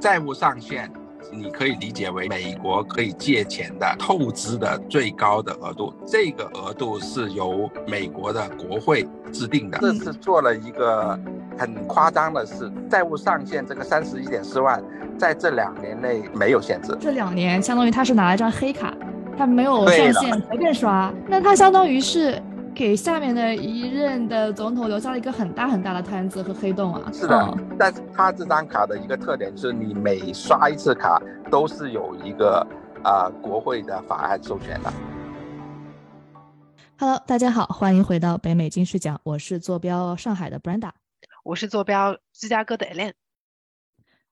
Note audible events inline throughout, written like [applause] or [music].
债务上限。你可以理解为美国可以借钱的透支的最高的额度，这个额度是由美国的国会制定的。这次做了一个很夸张的事，债务上限这个三十一点四万，在这两年内没有限制。这两年相当于他是拿了一张黑卡，他没有上限随便刷，那他相当于是。给下面的一任的总统留下了一个很大很大的摊子和黑洞啊！是的，但是他这张卡的一个特点是，你每刷一次卡都是有一个啊国会的法案授权的。Hello，大家好，欢迎回到北美金视角，我是坐标上海的 Brenda，我是坐标芝加哥的 Ellen。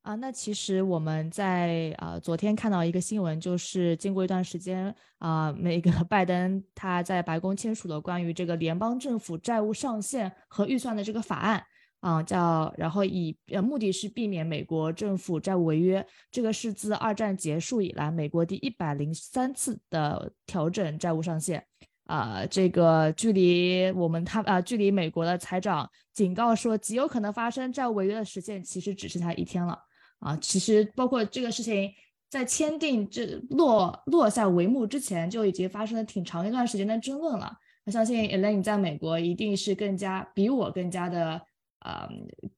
啊，那其实我们在啊昨天看到一个新闻，就是经过一段时间啊，那个 [laughs] 拜登他在白宫签署了关于这个联邦政府债务上限和预算的这个法案啊，叫然后以呃目的是避免美国政府债务违约，这个是自二战结束以来美国第一百零三次的调整债务上限啊，这个距离我们他啊距离美国的财长警告说极有可能发生债务违约的时间，其实只剩下一天了。啊，其实包括这个事情，在签订这落落下帷幕之前，就已经发生了挺长一段时间的争论了。我相信 Elaine 在美国一定是更加比我更加的啊，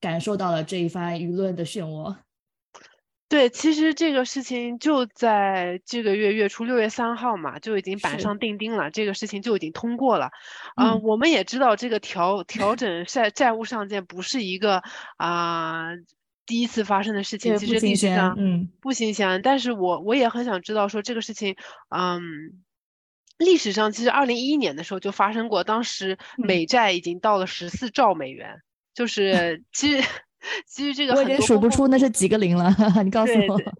感受到了这一番舆论的漩涡。对，其实这个事情就在这个月月初六月三号嘛，就已经板上钉钉了，这个事情就已经通过了。嗯，我们也知道这个调调整债债务上限不是一个啊。第一次发生的事情，其实历史上嗯不新鲜，但是我我也很想知道说这个事情，嗯，历史上其实二零一一年的时候就发生过，当时美债已经到了十四兆美元，就是 [laughs] 其实其实这个我已经数不出那是几个零了，[laughs] 你告诉我。[laughs]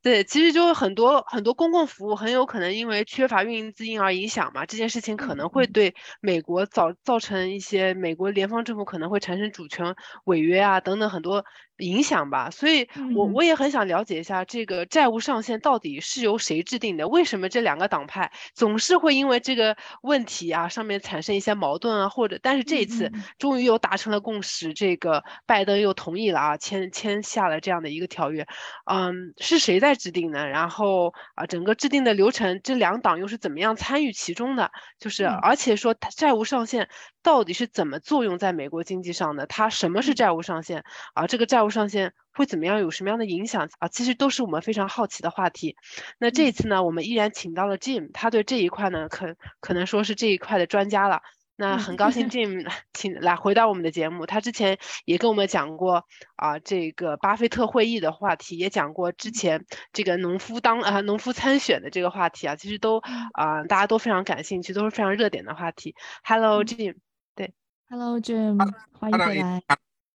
对，其实就很多很多公共服务很有可能因为缺乏运营资金而影响嘛，这件事情可能会对美国造造成一些美国联邦政府可能会产生主权违约啊等等很多。影响吧，所以我我也很想了解一下这个债务上限到底是由谁制定的？为什么这两个党派总是会因为这个问题啊上面产生一些矛盾啊？或者，但是这一次终于又达成了共识，这个拜登又同意了啊，签签下了这样的一个条约，嗯，是谁在制定呢？然后啊，整个制定的流程，这两党又是怎么样参与其中的？就是而且说债务上限。到底是怎么作用在美国经济上的？它什么是债务上限啊？这个债务上限会怎么样？有什么样的影响啊？其实都是我们非常好奇的话题。那这一次呢，我们依然请到了 Jim，他对这一块呢，可可能说是这一块的专家了。那很高兴 Jim 请来回到我们的节目。他之前也跟我们讲过啊，这个巴菲特会议的话题，也讲过之前这个农夫当啊农夫参选的这个话题啊，其实都啊大家都非常感兴趣，都是非常热点的话题。Hello Jim 对。Hello Jim，欢迎回来。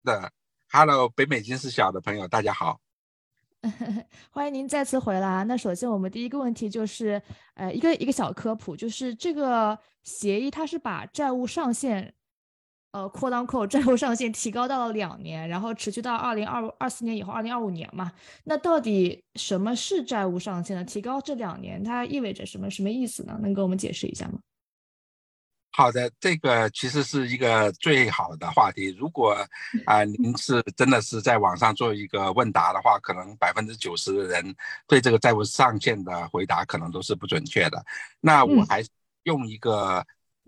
的，Hello 北美金视小的朋友，大家好。[laughs] 欢迎您再次回来。那首先我们第一个问题就是，呃，一个一个小科普，就是这个协议它是把债务上限，呃，扩当扣债务上限提高到了两年，然后持续到二零二二四年以后，二零二五年嘛。那到底什么是债务上限呢？提高这两年它意味着什么？什么意思呢？能给我们解释一下吗？好的，这个其实是一个最好的话题。如果啊，您是真的是在网上做一个问答的话，可能百分之九十的人对这个债务上限的回答可能都是不准确的。那我还用一个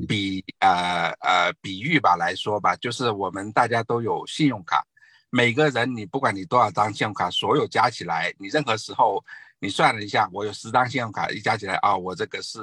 比呃呃比喻吧来说吧，就是我们大家都有信用卡，每个人你不管你多少张信用卡，所有加起来，你任何时候你算了一下，我有十张信用卡，一加起来啊，我这个是。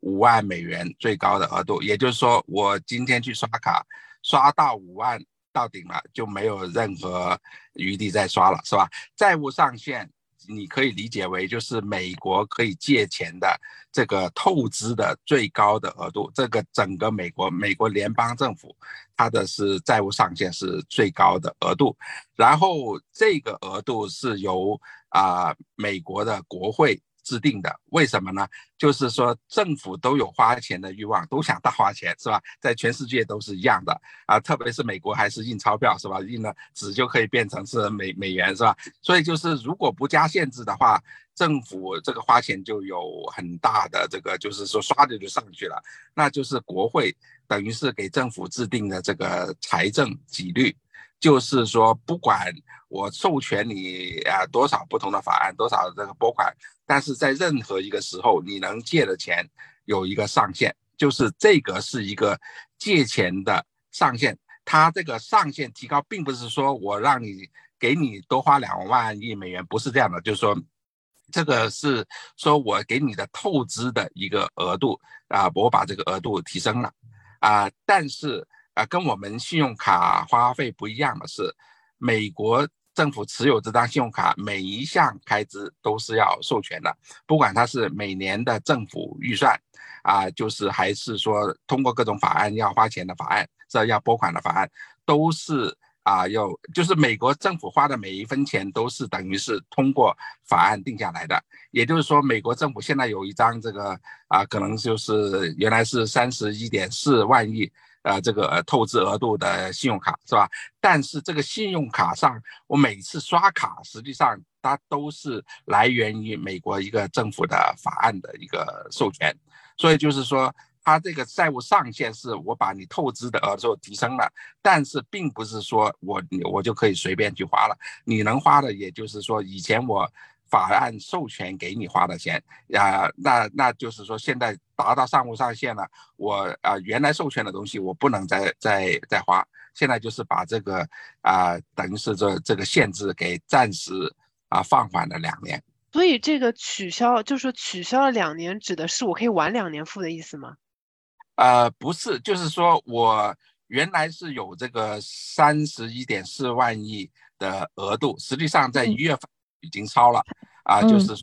五万美元最高的额度，也就是说，我今天去刷卡，刷到五万到顶了，就没有任何余地再刷了，是吧？债务上限你可以理解为就是美国可以借钱的这个透支的最高的额度，这个整个美国美国联邦政府它的是债务上限是最高的额度，然后这个额度是由啊美国的国会。制定的，为什么呢？就是说政府都有花钱的欲望，都想大花钱，是吧？在全世界都是一样的啊，特别是美国还是印钞票，是吧？印了纸就可以变成是美美元，是吧？所以就是如果不加限制的话，政府这个花钱就有很大的这个，就是说刷的就上去了，那就是国会等于是给政府制定的这个财政纪律。就是说不管我授权你啊多少不同的法案，多少这个拨款，但是在任何一个时候你能借的钱有一个上限，就是这个是一个借钱的上限。它这个上限提高，并不是说我让你给你多花两万亿美元，不是这样的，就是说。这个是说我给你的透支的一个额度啊，我把这个额度提升了啊，但是啊，跟我们信用卡花费不一样的是，美国政府持有这张信用卡每一项开支都是要授权的，不管它是每年的政府预算啊，就是还是说通过各种法案要花钱的法案，这要拨款的法案，都是。啊，有就是美国政府花的每一分钱都是等于是通过法案定下来的，也就是说，美国政府现在有一张这个啊，可能就是原来是三十一点四万亿呃这个透支额度的信用卡是吧？但是这个信用卡上我每次刷卡，实际上它都是来源于美国一个政府的法案的一个授权，所以就是说。它这个债务上限是我把你透支的额度提升了，但是并不是说我我就可以随便去花了。你能花的，也就是说以前我法案授权给你花的钱呀，那那就是说现在达到上无上限了，我啊原来授权的东西我不能再再再花，现在就是把这个啊等于是这这个限制给暂时啊放缓了两年。所以这个取消就是取消了两年，指的是我可以晚两年付的意思吗？呃，不是，就是说我原来是有这个三十一点四万亿的额度，实际上在一月份已经超了，啊，就是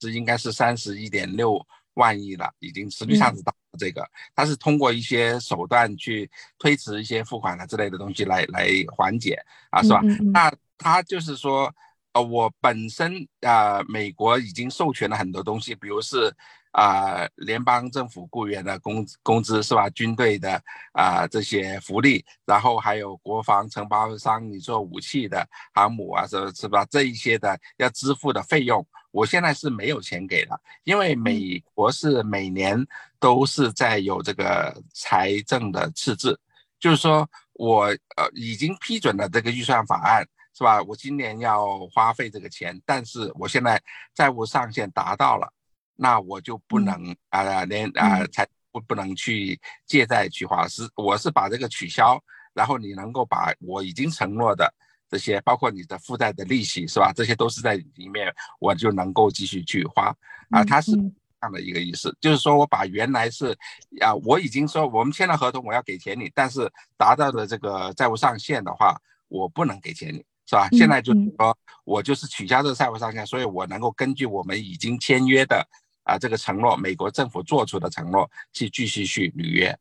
是应该是三十一点六万亿了，已经实际上子到这个，它是通过一些手段去推迟一些付款啊之类的东西来来缓解啊，是吧？那他就是说，呃，我本身啊，美国已经授权了很多东西，比如是。啊，联邦政府雇员的工工资是吧？军队的啊这些福利，然后还有国防承包商，你做武器的航母啊，是是吧？这一些的要支付的费用，我现在是没有钱给的，因为美国是每年都是在有这个财政的赤字，就是说我呃已经批准了这个预算法案是吧？我今年要花费这个钱，但是我现在债务上限达到了。那我就不能啊，连啊才不不能去借贷去花，是我是把这个取消，然后你能够把我已经承诺的这些，包括你的负债的利息是吧？这些都是在里面，我就能够继续去花啊。它是这样的一个意思，就是说我把原来是啊，我已经说我们签了合同，我要给钱你，但是达到的这个债务上限的话，我不能给钱你。是吧？现在就是说我就是取消这个债务上限，所以我能够根据我们已经签约的。啊，这个承诺，美国政府做出的承诺，去继续去履约。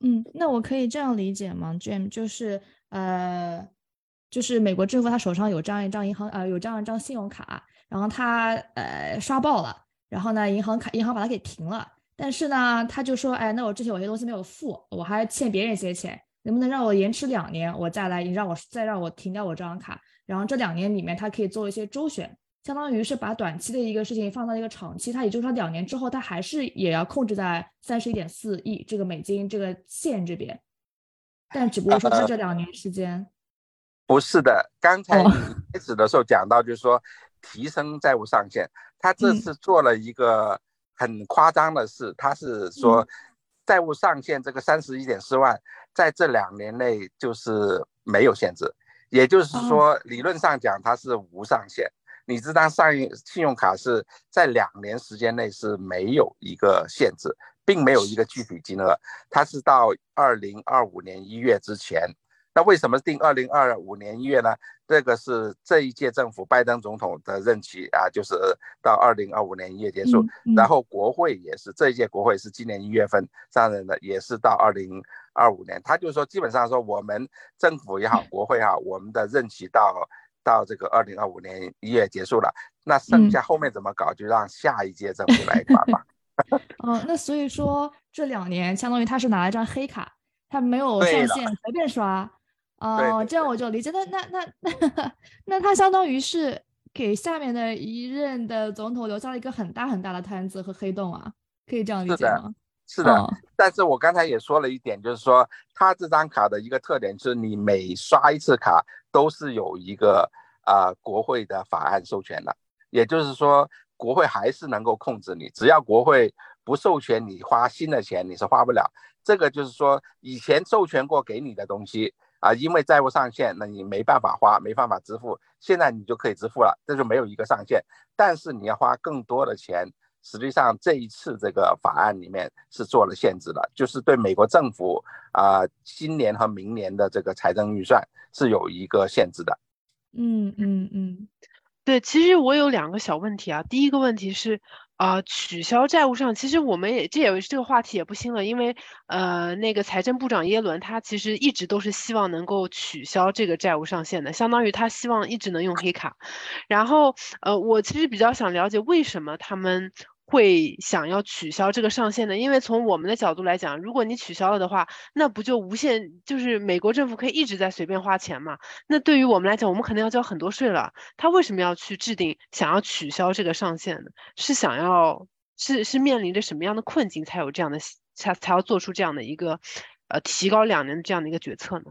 嗯，那我可以这样理解吗，Jim？就是呃，就是美国政府他手上有这样一张银行，呃，有这样一张信用卡，然后他呃刷爆了，然后呢，银行卡银行把它给停了，但是呢，他就说，哎，那我之前有些东西没有付，我还欠别人一些钱，能不能让我延迟两年，我再来，你让我再让我停掉我这张卡，然后这两年里面他可以做一些周旋。相当于是把短期的一个事情放到一个长期，它也就是说两年之后，它还是也要控制在三十一点四亿这个美金这个线这边，但只不过说是这两年时间。不是的，刚才你开始的时候讲到，就是说提升债务上限，他这次做了一个很夸张的事，他是说债务上限这个三十一点四万，在这两年内就是没有限制，也就是说理论上讲它是无上限。你这张上一信用卡是在两年时间内是没有一个限制，并没有一个具体金额，它是到二零二五年一月之前。那为什么定二零二五年一月呢？这个是这一届政府拜登总统的任期啊，就是到二零二五年一月结束。然后国会也是这一届国会是今年一月份上任的，也是到二零二五年。他就说，基本上说我们政府也好，国会也好，我们的任期到。到这个二零二五年一月结束了，那剩下后面怎么搞，就让下一届政府来管吧。嗯，[laughs] 那所以说这两年相当于他是拿了一张黑卡，他没有上限，随便刷。哦，这样我就理解。那那那那 [laughs] 那他相当于是给下面的一任的总统留下了一个很大很大的摊子和黑洞啊，可以这样理解吗？是的，但是我刚才也说了一点，就是说它这张卡的一个特点是，你每刷一次卡都是有一个啊国会的法案授权的，也就是说国会还是能够控制你，只要国会不授权你花新的钱，你是花不了。这个就是说以前授权过给你的东西啊，因为债务上限，那你没办法花，没办法支付，现在你就可以支付了，这就没有一个上限，但是你要花更多的钱。实际上，这一次这个法案里面是做了限制的，就是对美国政府啊，今年和明年的这个财政预算是有一个限制的。嗯嗯嗯，对，其实我有两个小问题啊。第一个问题是啊，取消债务上，其实我们也这也这个话题也不新了，因为呃，那个财政部长耶伦他其实一直都是希望能够取消这个债务上限的，相当于他希望一直能用黑卡。然后呃，我其实比较想了解为什么他们。会想要取消这个上限的，因为从我们的角度来讲，如果你取消了的话，那不就无限，就是美国政府可以一直在随便花钱嘛？那对于我们来讲，我们肯定要交很多税了。他为什么要去制定想要取消这个上限呢？是想要是是面临着什么样的困境才有这样的才才要做出这样的一个呃提高两年这样的一个决策呢？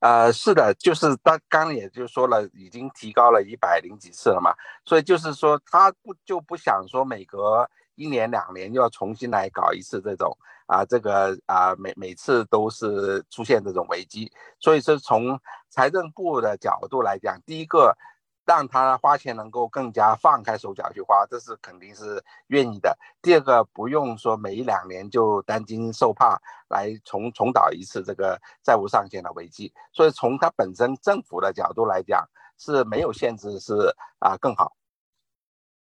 呃，是的，就是他刚也就说了，已经提高了一百零几次了嘛，所以就是说他不就不想说每隔一年两年又要重新来搞一次这种啊，这个啊每每次都是出现这种危机，所以说从财政部的角度来讲，第一个。让他花钱能够更加放开手脚去花，这是肯定是愿意的。第二个，不用说每一两年就担惊受怕来重重蹈一次这个债务上限的危机。所以从他本身政府的角度来讲，是没有限制是啊更好。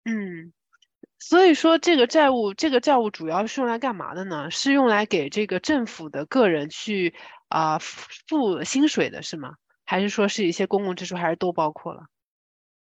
嗯，所以说这个债务这个债务主要是用来干嘛的呢？是用来给这个政府的个人去啊付薪水的是吗？还是说是一些公共支出，还是都包括了？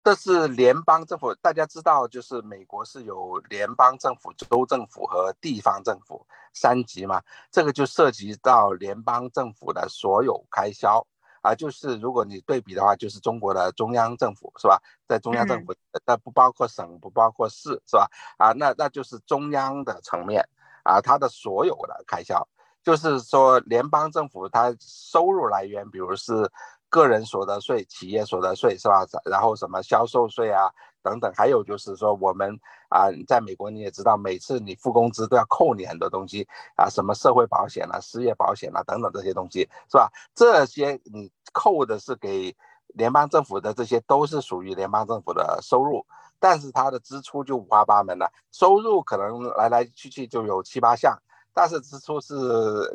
这是联邦政府，大家知道，就是美国是有联邦政府、州政府和地方政府三级嘛？这个就涉及到联邦政府的所有开销啊。就是如果你对比的话，就是中国的中央政府是吧？在中央政府，那不包括省，不包括市是吧？啊，那那就是中央的层面啊，它的所有的开销，就是说联邦政府它收入来源，比如是。个人所得税、企业所得税是吧？然后什么销售税啊等等，还有就是说我们啊，在美国你也知道，每次你付工资都要扣你很多东西啊，什么社会保险啊、失业保险啊等等这些东西是吧？这些你扣的是给联邦政府的，这些都是属于联邦政府的收入，但是它的支出就五花八门了，收入可能来来去去就有七八项。但是支出是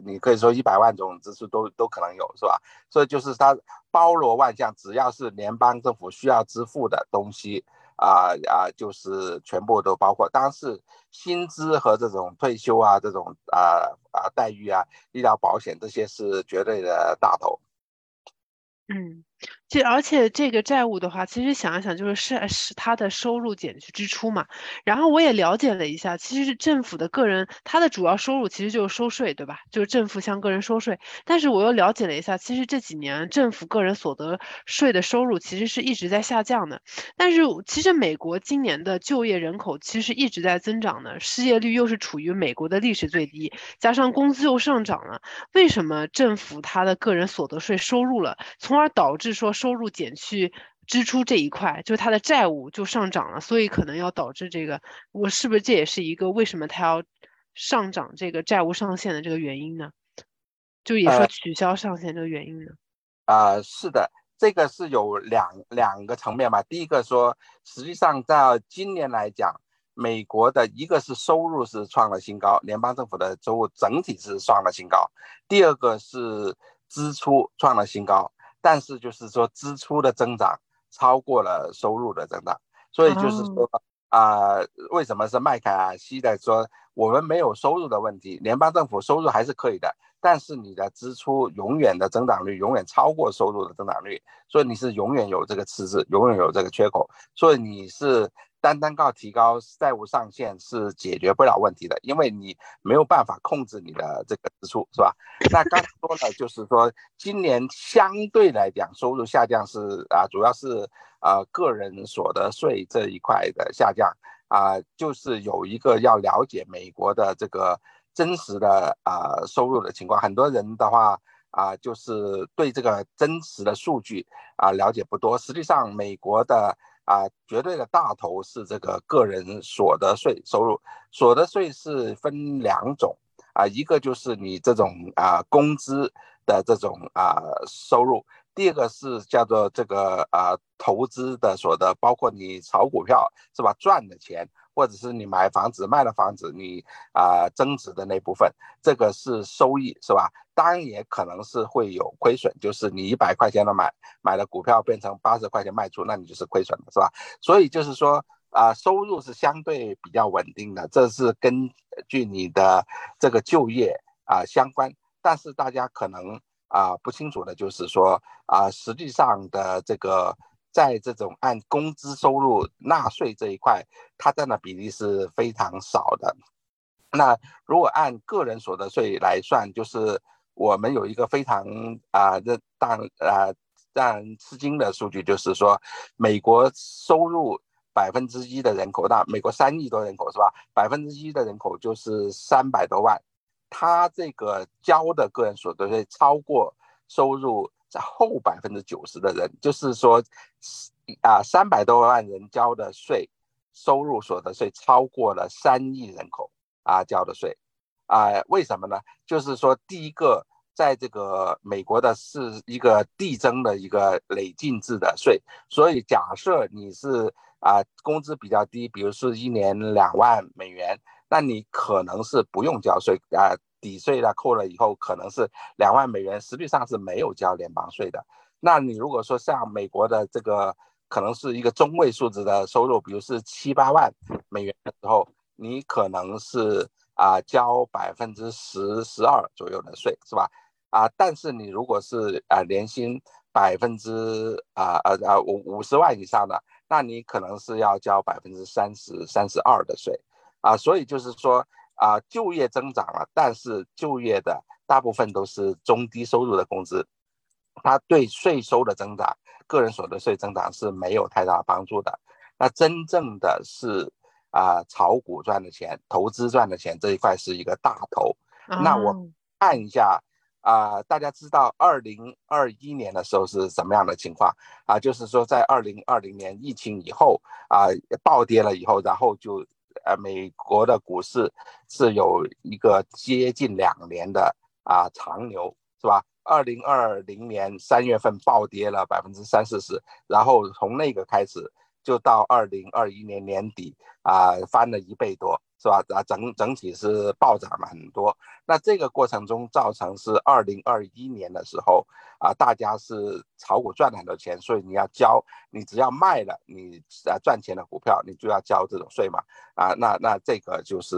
你可以说一百万种支出都都可能有，是吧？所以就是它包罗万象，只要是联邦政府需要支付的东西啊啊，就是全部都包括。当然是薪资和这种退休啊，这种啊啊待遇啊，医疗保险这些是绝对的大头。嗯。这而且这个债务的话，其实想一想就是是是他的收入减去支出嘛。然后我也了解了一下，其实是政府的个人他的主要收入其实就是收税，对吧？就是政府向个人收税。但是我又了解了一下，其实这几年政府个人所得税的收入其实是一直在下降的。但是其实美国今年的就业人口其实一直在增长的，失业率又是处于美国的历史最低，加上工资又上涨了，为什么政府他的个人所得税收入了，从而导致说？收入减去支出这一块，就是他的债务就上涨了，所以可能要导致这个，我是不是这也是一个为什么他要上涨这个债务上限的这个原因呢？就也说取消上限这个原因呢？啊，是的，这个是有两两个层面吧。第一个说，实际上在今年来讲，美国的一个是收入是创了新高，联邦政府的收入整体是创了新高；第二个是支出创了新高。但是就是说，支出的增长超过了收入的增长，所以就是说啊，为什么是麦卡锡的说我们没有收入的问题，联邦政府收入还是可以的，但是你的支出永远的增长率永远超过收入的增长率，所以你是永远有这个赤字，永远有这个缺口，所以你是。单单靠提高债务上限是解决不了问题的，因为你没有办法控制你的这个支出，是吧？那刚说的 [laughs] 就是说，今年相对来讲收入下降是啊，主要是啊个人所得税这一块的下降啊，就是有一个要了解美国的这个真实的啊收入的情况。很多人的话啊，就是对这个真实的数据啊了解不多。实际上，美国的啊绝对的大头是这个个人所得税收入。所得税是分两种啊，一个就是你这种啊工资的这种啊收入。第二个是叫做这个啊投资的所得，包括你炒股票是吧赚的钱，或者是你买房子卖了房子你啊增值的那部分，这个是收益是吧？当然也可能是会有亏损，就是你一百块钱的买买的股票变成八十块钱卖出，那你就是亏损的是吧？所以就是说啊收入是相对比较稳定的，这是根据你的这个就业啊相关，但是大家可能。啊，不清楚的就是说啊，实际上的这个在这种按工资收入纳税这一块，它占的比例是非常少的。那如果按个人所得税来算，就是我们有一个非常啊，这让啊让人吃惊的数据，就是说美国收入百分之一的人口，那美国三亿多人口是吧？百分之一的人口就是三百多万。他这个交的个人所得税超过收入在后百分之九十的人，就是说，啊，三百多万人交的税，收入所得税超过了三亿人口啊交的税，啊，为什么呢？就是说，第一个，在这个美国的是一个递增的一个累进制的税，所以假设你是啊工资比较低，比如是一年两万美元。那你可能是不用交税啊，抵税了扣了以后可能是两万美元，实际上是没有交联邦税的。那你如果说像美国的这个可能是一个中位数字的收入，比如是七八万美元的时候，你可能是啊交百分之十十二左右的税，是吧？啊，但是你如果是啊年薪百分之啊呃呃五五十万以上的，那你可能是要交百分之三十三十二的税。啊，所以就是说啊，就业增长了，但是就业的大部分都是中低收入的工资，它对税收的增长、个人所得税增长是没有太大帮助的。那真正的是啊，炒股赚的钱、投资赚的钱这一块是一个大头。那我看一下啊，大家知道二零二一年的时候是什么样的情况啊？就是说在二零二零年疫情以后啊，暴跌了以后，然后就。呃，美国的股市是有一个接近两年的啊长牛，是吧？二零二零年三月份暴跌了百分之三四十，然后从那个开始。就到二零二一年年底啊，翻了一倍多，是吧？啊，整整体是暴涨了很多。那这个过程中造成是二零二一年的时候啊，大家是炒股赚了很多钱，所以你要交，你只要卖了你啊赚钱的股票，你就要交这种税嘛。啊，那那这个就是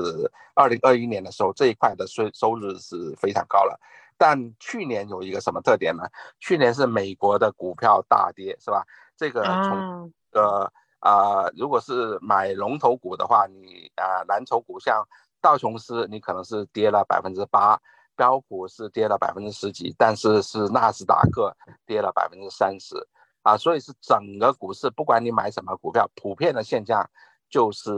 二零二一年的时候这一块的税收入是非常高了。但去年有一个什么特点呢？去年是美国的股票大跌，是吧？这个从呃啊，啊如果是买龙头股的话，你啊蓝筹股像道琼斯，你可能是跌了百分之八，标普是跌了百分之十几，但是是纳斯达克跌了百分之三十啊，所以是整个股市，不管你买什么股票，普遍的现象就是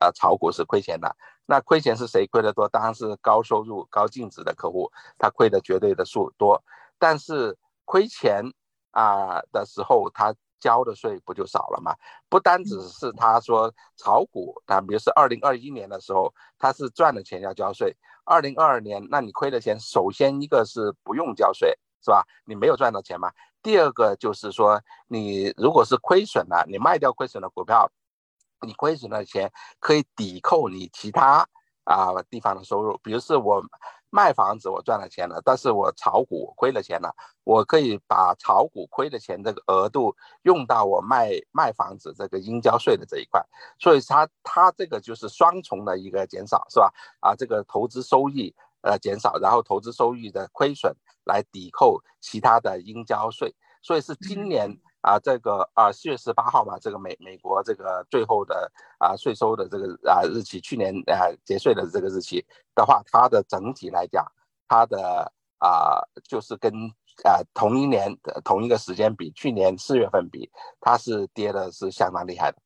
呃炒股是亏钱的。那亏钱是谁亏的多？当然是高收入、高净值的客户，他亏的绝对的数多。但是亏钱啊的时候，他。交的税不就少了吗？不单只是他说炒股，啊，比如是二零二一年的时候，他是赚的钱要交税。二零二二年，那你亏的钱，首先一个是不用交税，是吧？你没有赚到钱嘛。第二个就是说，你如果是亏损了，你卖掉亏损的股票，你亏损的钱可以抵扣你其他啊地方的收入，比如是我。卖房子我赚了钱了，但是我炒股亏了钱了，我可以把炒股亏的钱这个额度用到我卖卖房子这个应交税的这一块，所以它它这个就是双重的一个减少，是吧？啊，这个投资收益呃减少，然后投资收益的亏损来抵扣其他的应交税，所以是今年。啊，这个啊，四月十八号嘛，这个美美国这个最后的啊税收的这个啊日期，去年啊结税的这个日期的话，它的整体来讲，它的啊就是跟啊同一年的同一个时间比，去年四月份比，它是跌的是相当厉害的。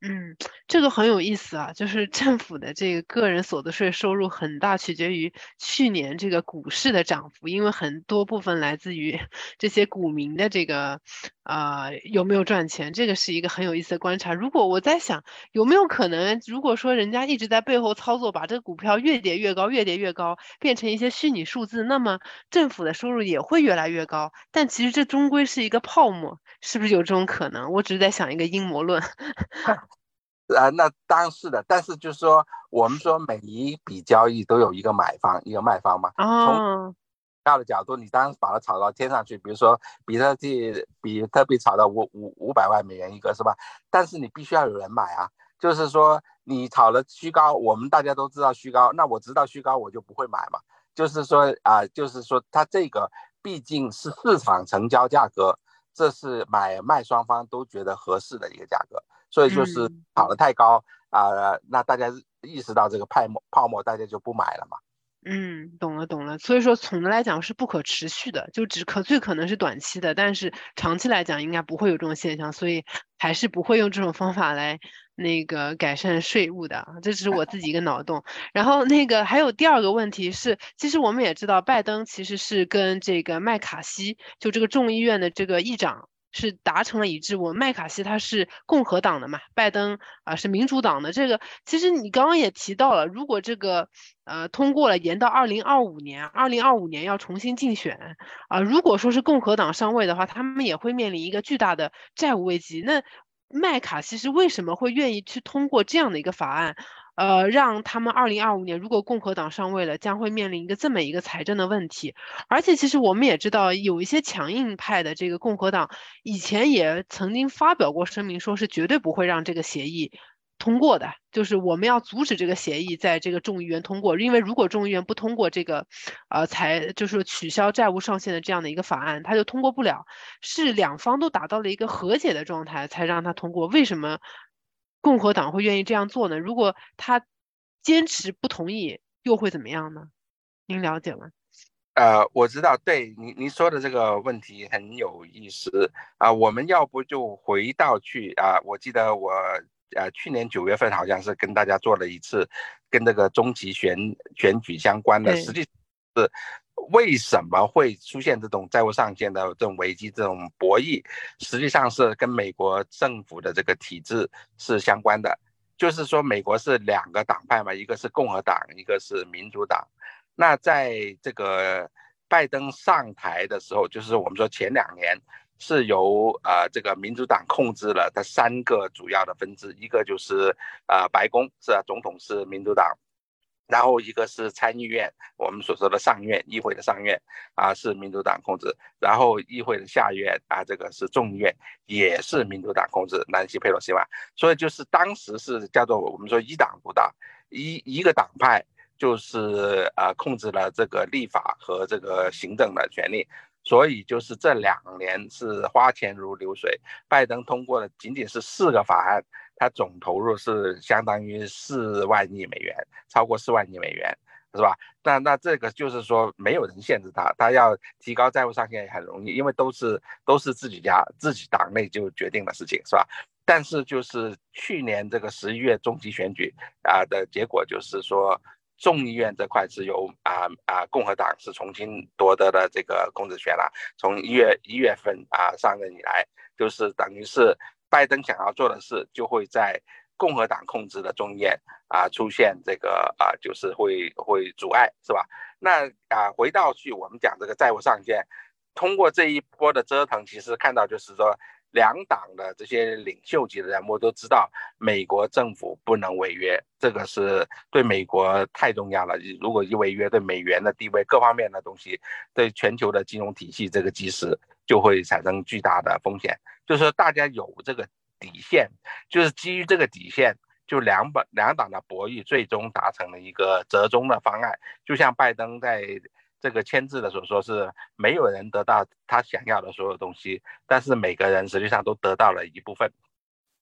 嗯，这个很有意思啊，就是政府的这个个人所得税收入很大取决于去年这个股市的涨幅，因为很多部分来自于 [laughs] 这些股民的这个呃有没有赚钱，这个是一个很有意思的观察。如果我在想有没有可能，如果说人家一直在背后操作，把这个股票越跌越高，越跌越高，变成一些虚拟数字，那么政府的收入也会越来越高。但其实这终归是一个泡沫，是不是有这种可能？我只是在想一个阴谋论。啊，[laughs] 那当然是的，但是就是说，我们说每一笔交易都有一个买方，一个卖方嘛。从大的角度，你当然把它炒到天上去，比如说比特币，比特币炒到五五五百万美元一个，是吧？但是你必须要有人买啊，就是说你炒了虚高，我们大家都知道虚高，那我知道虚高，我就不会买嘛。就是说啊，就是说它这个毕竟是市场成交价格，这是买卖双方都觉得合适的一个价格。所以就是炒得太高啊，那大家意识到这个泡沫泡沫，大家就不买了嘛。嗯，懂了懂了。所以说，总的来讲是不可持续的，就只可最可能是短期的，但是长期来讲应该不会有这种现象，所以还是不会用这种方法来那个改善税务的。这只是我自己一个脑洞。[laughs] 然后那个还有第二个问题是，其实我们也知道，拜登其实是跟这个麦卡锡，就这个众议院的这个议长。是达成了一致。我麦卡锡他是共和党的嘛，拜登啊是民主党的。这个其实你刚刚也提到了，如果这个呃通过了，延到二零二五年，二零二五年要重新竞选啊。如果说是共和党上位的话，他们也会面临一个巨大的债务危机。那麦卡锡是为什么会愿意去通过这样的一个法案？呃，让他们二零二五年如果共和党上位了，将会面临一个这么一个财政的问题。而且，其实我们也知道，有一些强硬派的这个共和党以前也曾经发表过声明，说是绝对不会让这个协议通过的，就是我们要阻止这个协议在这个众议院通过，因为如果众议院不通过这个，呃，才就是取消债务上限的这样的一个法案，它就通过不了。是两方都达到了一个和解的状态，才让它通过。为什么？共和党会愿意这样做呢？如果他坚持不同意，又会怎么样呢？您了解吗？呃，我知道，对您您说的这个问题很有意思啊。我们要不就回到去啊？我记得我呃去年九月份好像是跟大家做了一次跟这个中期选选举相关的，实际是。为什么会出现这种债务上限的这种危机、这种博弈？实际上是跟美国政府的这个体制是相关的。就是说，美国是两个党派嘛，一个是共和党，一个是民主党。那在这个拜登上台的时候，就是我们说前两年是由呃这个民主党控制了它三个主要的分支，一个就是呃白宫是啊总统是民主党。然后一个是参议院，我们所说的上院，议会的上院啊是民主党控制，然后议会的下院啊这个是众议院，也是民主党控制，南希佩洛西嘛，所以就是当时是叫做我们说一党独大，一一个党派就是呃控制了这个立法和这个行政的权利。所以就是这两年是花钱如流水，拜登通过的仅仅是四个法案，他总投入是相当于四万亿美元，超过四万亿美元，是吧？那那这个就是说没有人限制他，他要提高债务上限也很容易，因为都是都是自己家自己党内就决定的事情，是吧？但是就是去年这个十一月中期选举啊的结果就是说。众议院这块是由啊啊共和党是重新夺得的这个控制权了。从一月一月份啊上任以来，就是等于是拜登想要做的事，就会在共和党控制的众议院啊出现这个啊就是会会阻碍，是吧？那啊回到去我们讲这个债务上限，通过这一波的折腾，其实看到就是说。两党的这些领袖级的人物都知道，美国政府不能违约，这个是对美国太重要了。如果一违约，对美元的地位、各方面的东西，对全球的金融体系这个基石就会产生巨大的风险。就是，大家有这个底线，就是基于这个底线，就两本两党的博弈最终达成了一个折中的方案。就像拜登在。这个签字的时候说是没有人得到他想要的所有东西，但是每个人实际上都得到了一部分。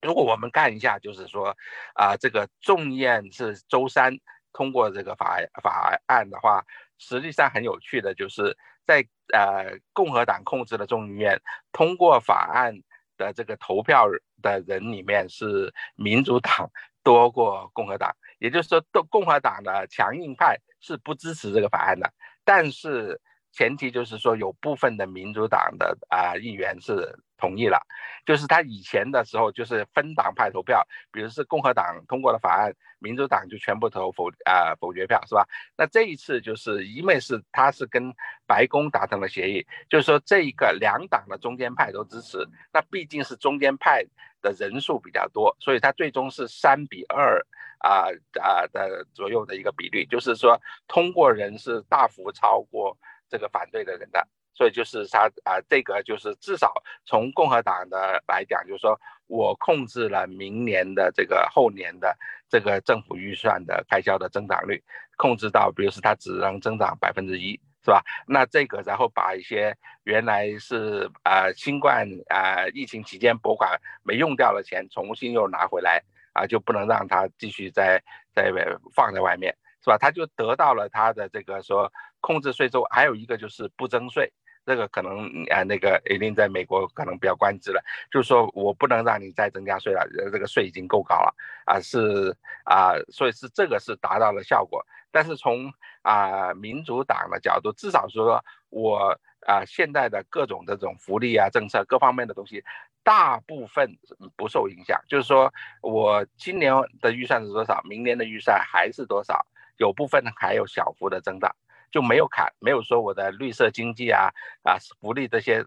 如果我们看一下，就是说，啊，这个众议院是周三通过这个法法案的话，实际上很有趣的，就是在呃共和党控制的众议院通过法案的这个投票的人里面是民主党多过共和党，也就是说，共共和党的强硬派是不支持这个法案的，但是。前提就是说，有部分的民主党的啊议员是同意了，就是他以前的时候就是分党派投票，比如是共和党通过了法案，民主党就全部投否啊否决票，是吧？那这一次就是因为是他是跟白宫达成了协议，就是说这一个两党的中间派都支持，那毕竟是中间派的人数比较多，所以他最终是三比二啊啊的左右的一个比率，就是说通过人是大幅超过。这个反对的人的，所以就是他啊，这个就是至少从共和党的来讲，就是说我控制了明年的这个后年的这个政府预算的开销的增长率，控制到，比如说它只能增长百分之一，是吧？那这个然后把一些原来是啊新冠啊疫情期间拨款没用掉的钱重新又拿回来啊，就不能让它继续在在放在外面。是吧？他就得到了他的这个说控制税收，还有一个就是不征税，这个可能啊那个一定在美国可能比较关注了，就是说我不能让你再增加税了，这个税已经够高了啊，是啊，所以是这个是达到了效果。但是从啊民主党的角度，至少说我啊现在的各种这种福利啊政策各方面的东西，大部分不受影响，就是说我今年的预算是多少，明年的预算还是多少。有部分还有小幅的增长，就没有砍，没有说我的绿色经济啊啊福利这些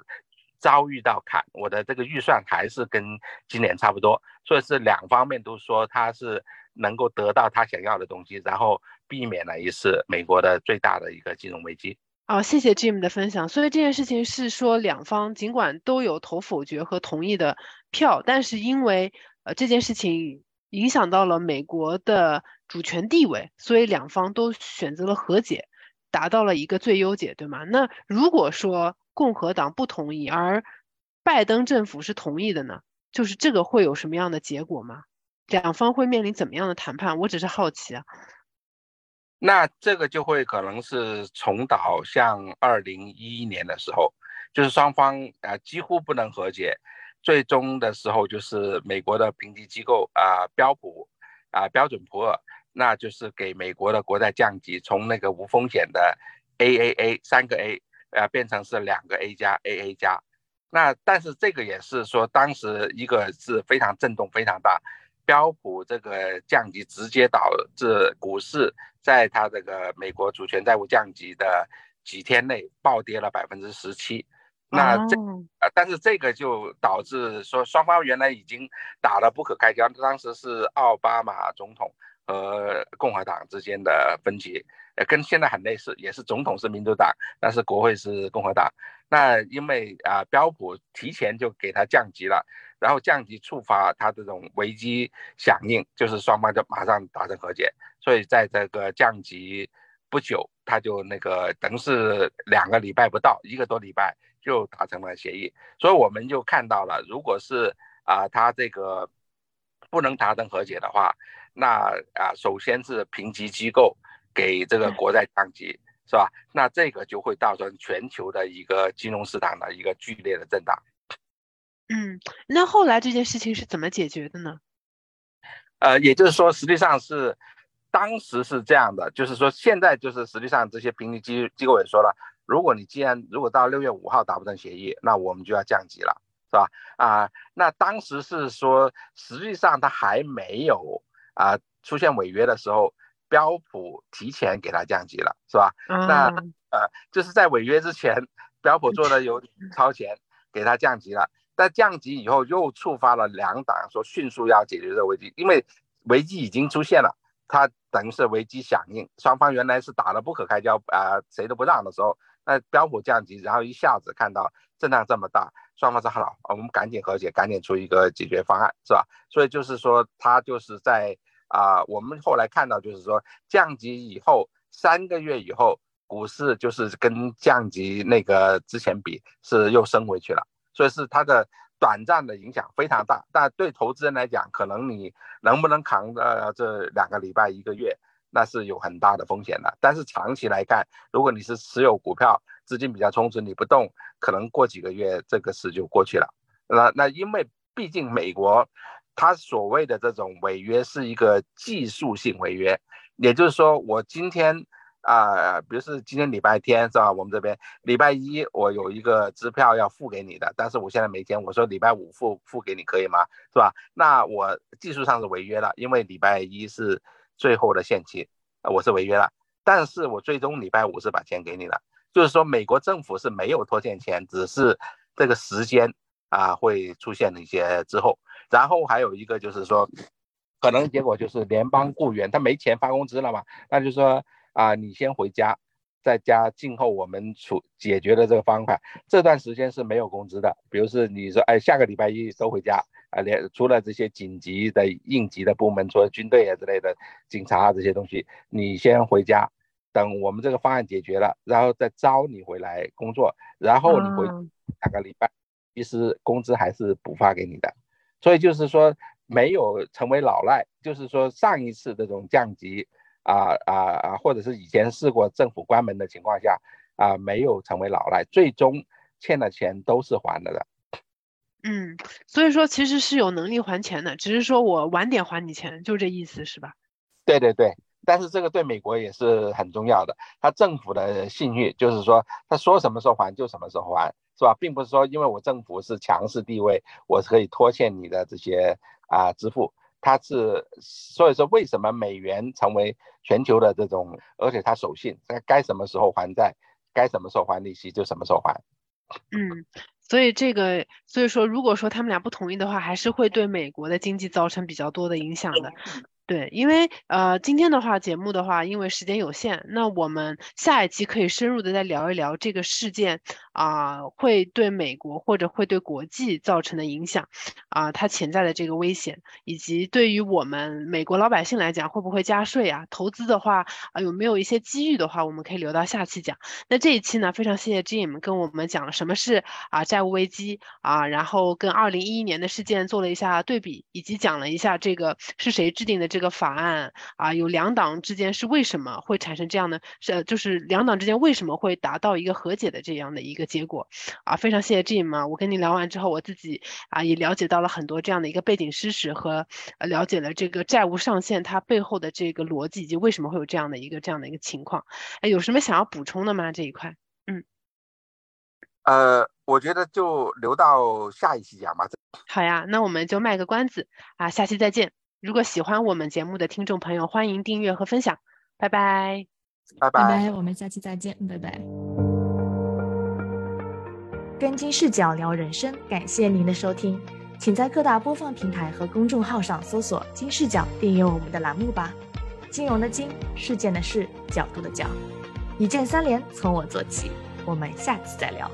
遭遇到砍，我的这个预算还是跟今年差不多，所以是两方面都说他是能够得到他想要的东西，然后避免了一次美国的最大的一个金融危机。好，谢谢 Jim 的分享。所以这件事情是说两方尽管都有投否决和同意的票，但是因为呃这件事情。影响到了美国的主权地位，所以两方都选择了和解，达到了一个最优解，对吗？那如果说共和党不同意，而拜登政府是同意的呢？就是这个会有什么样的结果吗？两方会面临怎么样的谈判？我只是好奇啊。那这个就会可能是重蹈像二零一一年的时候，就是双方啊几乎不能和解。最终的时候，就是美国的评级机构啊，标普啊，标准普尔，那就是给美国的国债降级，从那个无风险的 AAA 三个 A 呃，变成是两个 A 加 AA 加。那但是这个也是说，当时一个是非常震动非常大，标普这个降级直接导致股市在它这个美国主权债务降级的几天内暴跌了百分之十七。那这呃，但是这个就导致说双方原来已经打得不可开交，当时是奥巴马总统和共和党之间的分歧，呃，跟现在很类似，也是总统是民主党，但是国会是共和党。那因为啊标普提前就给他降级了，然后降级触发他这种危机响应，就是双方就马上达成和解，所以在这个降级不久，他就那个等是两个礼拜不到，一个多礼拜。就达成了协议，所以我们就看到了，如果是啊，他这个不能达成和解的话，那啊，首先是评级机构给这个国债降级，是吧？那这个就会造成全球的一个金融市场的一个剧烈的震荡。嗯，那后来这件事情是怎么解决的呢？呃，也就是说，实际上是当时是这样的，就是说现在就是实际上这些评级机机构也说了。如果你既然如果到六月五号达不成协议，那我们就要降级了，是吧？啊，那当时是说，实际上他还没有啊出现违约的时候，标普提前给它降级了，是吧？那呃，就是在违约之前，标普做的有点超前，给它降级了。但降级以后又触发了两党说迅速要解决这个危机，因为危机已经出现了，它等于是危机响应，双方原来是打得不可开交啊，谁都不让的时候。那标普降级，然后一下子看到震荡这么大，双方说好了，我们赶紧和解，赶紧出一个解决方案，是吧？所以就是说，它就是在啊，我们后来看到就是说，降级以后三个月以后，股市就是跟降级那个之前比是又升回去了，所以是它的短暂的影响非常大，但对投资人来讲，可能你能不能扛呃这两个礼拜一个月？那是有很大的风险的，但是长期来看，如果你是持有股票，资金比较充足，你不动，可能过几个月这个事就过去了。那那因为毕竟美国他所谓的这种违约是一个技术性违约，也就是说我今天。啊，比如是今天礼拜天是吧？我们这边礼拜一我有一个支票要付给你的，但是我现在没钱，我说礼拜五付付给你可以吗？是吧？那我技术上是违约了，因为礼拜一是最后的限期，我是违约了。但是我最终礼拜五是把钱给你了，就是说美国政府是没有拖欠钱，只是这个时间啊会出现一些之后。然后还有一个就是说，可能结果就是联邦雇员他没钱发工资了嘛，那就说。啊，你先回家，在家静候我们处解决的这个方法。这段时间是没有工资的。比如是你说，哎，下个礼拜一都回家啊，连除了这些紧急的应急的部门，除了军队啊之类的警察啊这些东西，你先回家，等我们这个方案解决了，然后再招你回来工作。然后你回两个礼拜，其实工资还是补发给你的。所以就是说，没有成为老赖，就是说上一次这种降级。啊啊啊！或者是以前试过政府关门的情况下，啊，没有成为老赖，最终欠的钱都是还了的。嗯，所以说其实是有能力还钱的，只是说我晚点还你钱，就这意思是吧？对对对，但是这个对美国也是很重要的，他政府的信誉就是说，他说什么时候还就什么时候还，是吧？并不是说因为我政府是强势地位，我是可以拖欠你的这些啊支付。它是，所以说为什么美元成为全球的这种，而且它守信，在该什么时候还债，该什么时候还利息就什么时候还。嗯，所以这个，所以说如果说他们俩不同意的话，还是会对美国的经济造成比较多的影响的。对，因为呃，今天的话节目的话，因为时间有限，那我们下一期可以深入的再聊一聊这个事件啊，会对美国或者会对国际造成的影响啊，它潜在的这个危险，以及对于我们美国老百姓来讲，会不会加税啊？投资的话啊，有没有一些机遇的话，我们可以留到下期讲。那这一期呢，非常谢谢 Jim 跟我们讲了什么是啊债务危机啊，然后跟二零一一年的事件做了一下对比，以及讲了一下这个是谁制定的这。这个法案啊，有两党之间是为什么会产生这样的？是就是两党之间为什么会达到一个和解的这样的一个结果啊？非常谢谢 Jim 啊，我跟你聊完之后，我自己啊也了解到了很多这样的一个背景知识和了解了这个债务上限它背后的这个逻辑以及为什么会有这样的一个这样的一个情况。哎，有什么想要补充的吗？这一块？嗯，呃，我觉得就留到下一期讲吧。好呀，那我们就卖个关子啊，下期再见。如果喜欢我们节目的听众朋友，欢迎订阅和分享，拜拜，拜拜，我们下期再见，拜拜。跟金视角聊人生，感谢您的收听，请在各大播放平台和公众号上搜索“金视角”，订阅我们的栏目吧。金融的金，事件的事，角度的角，一键三连，从我做起。我们下次再聊。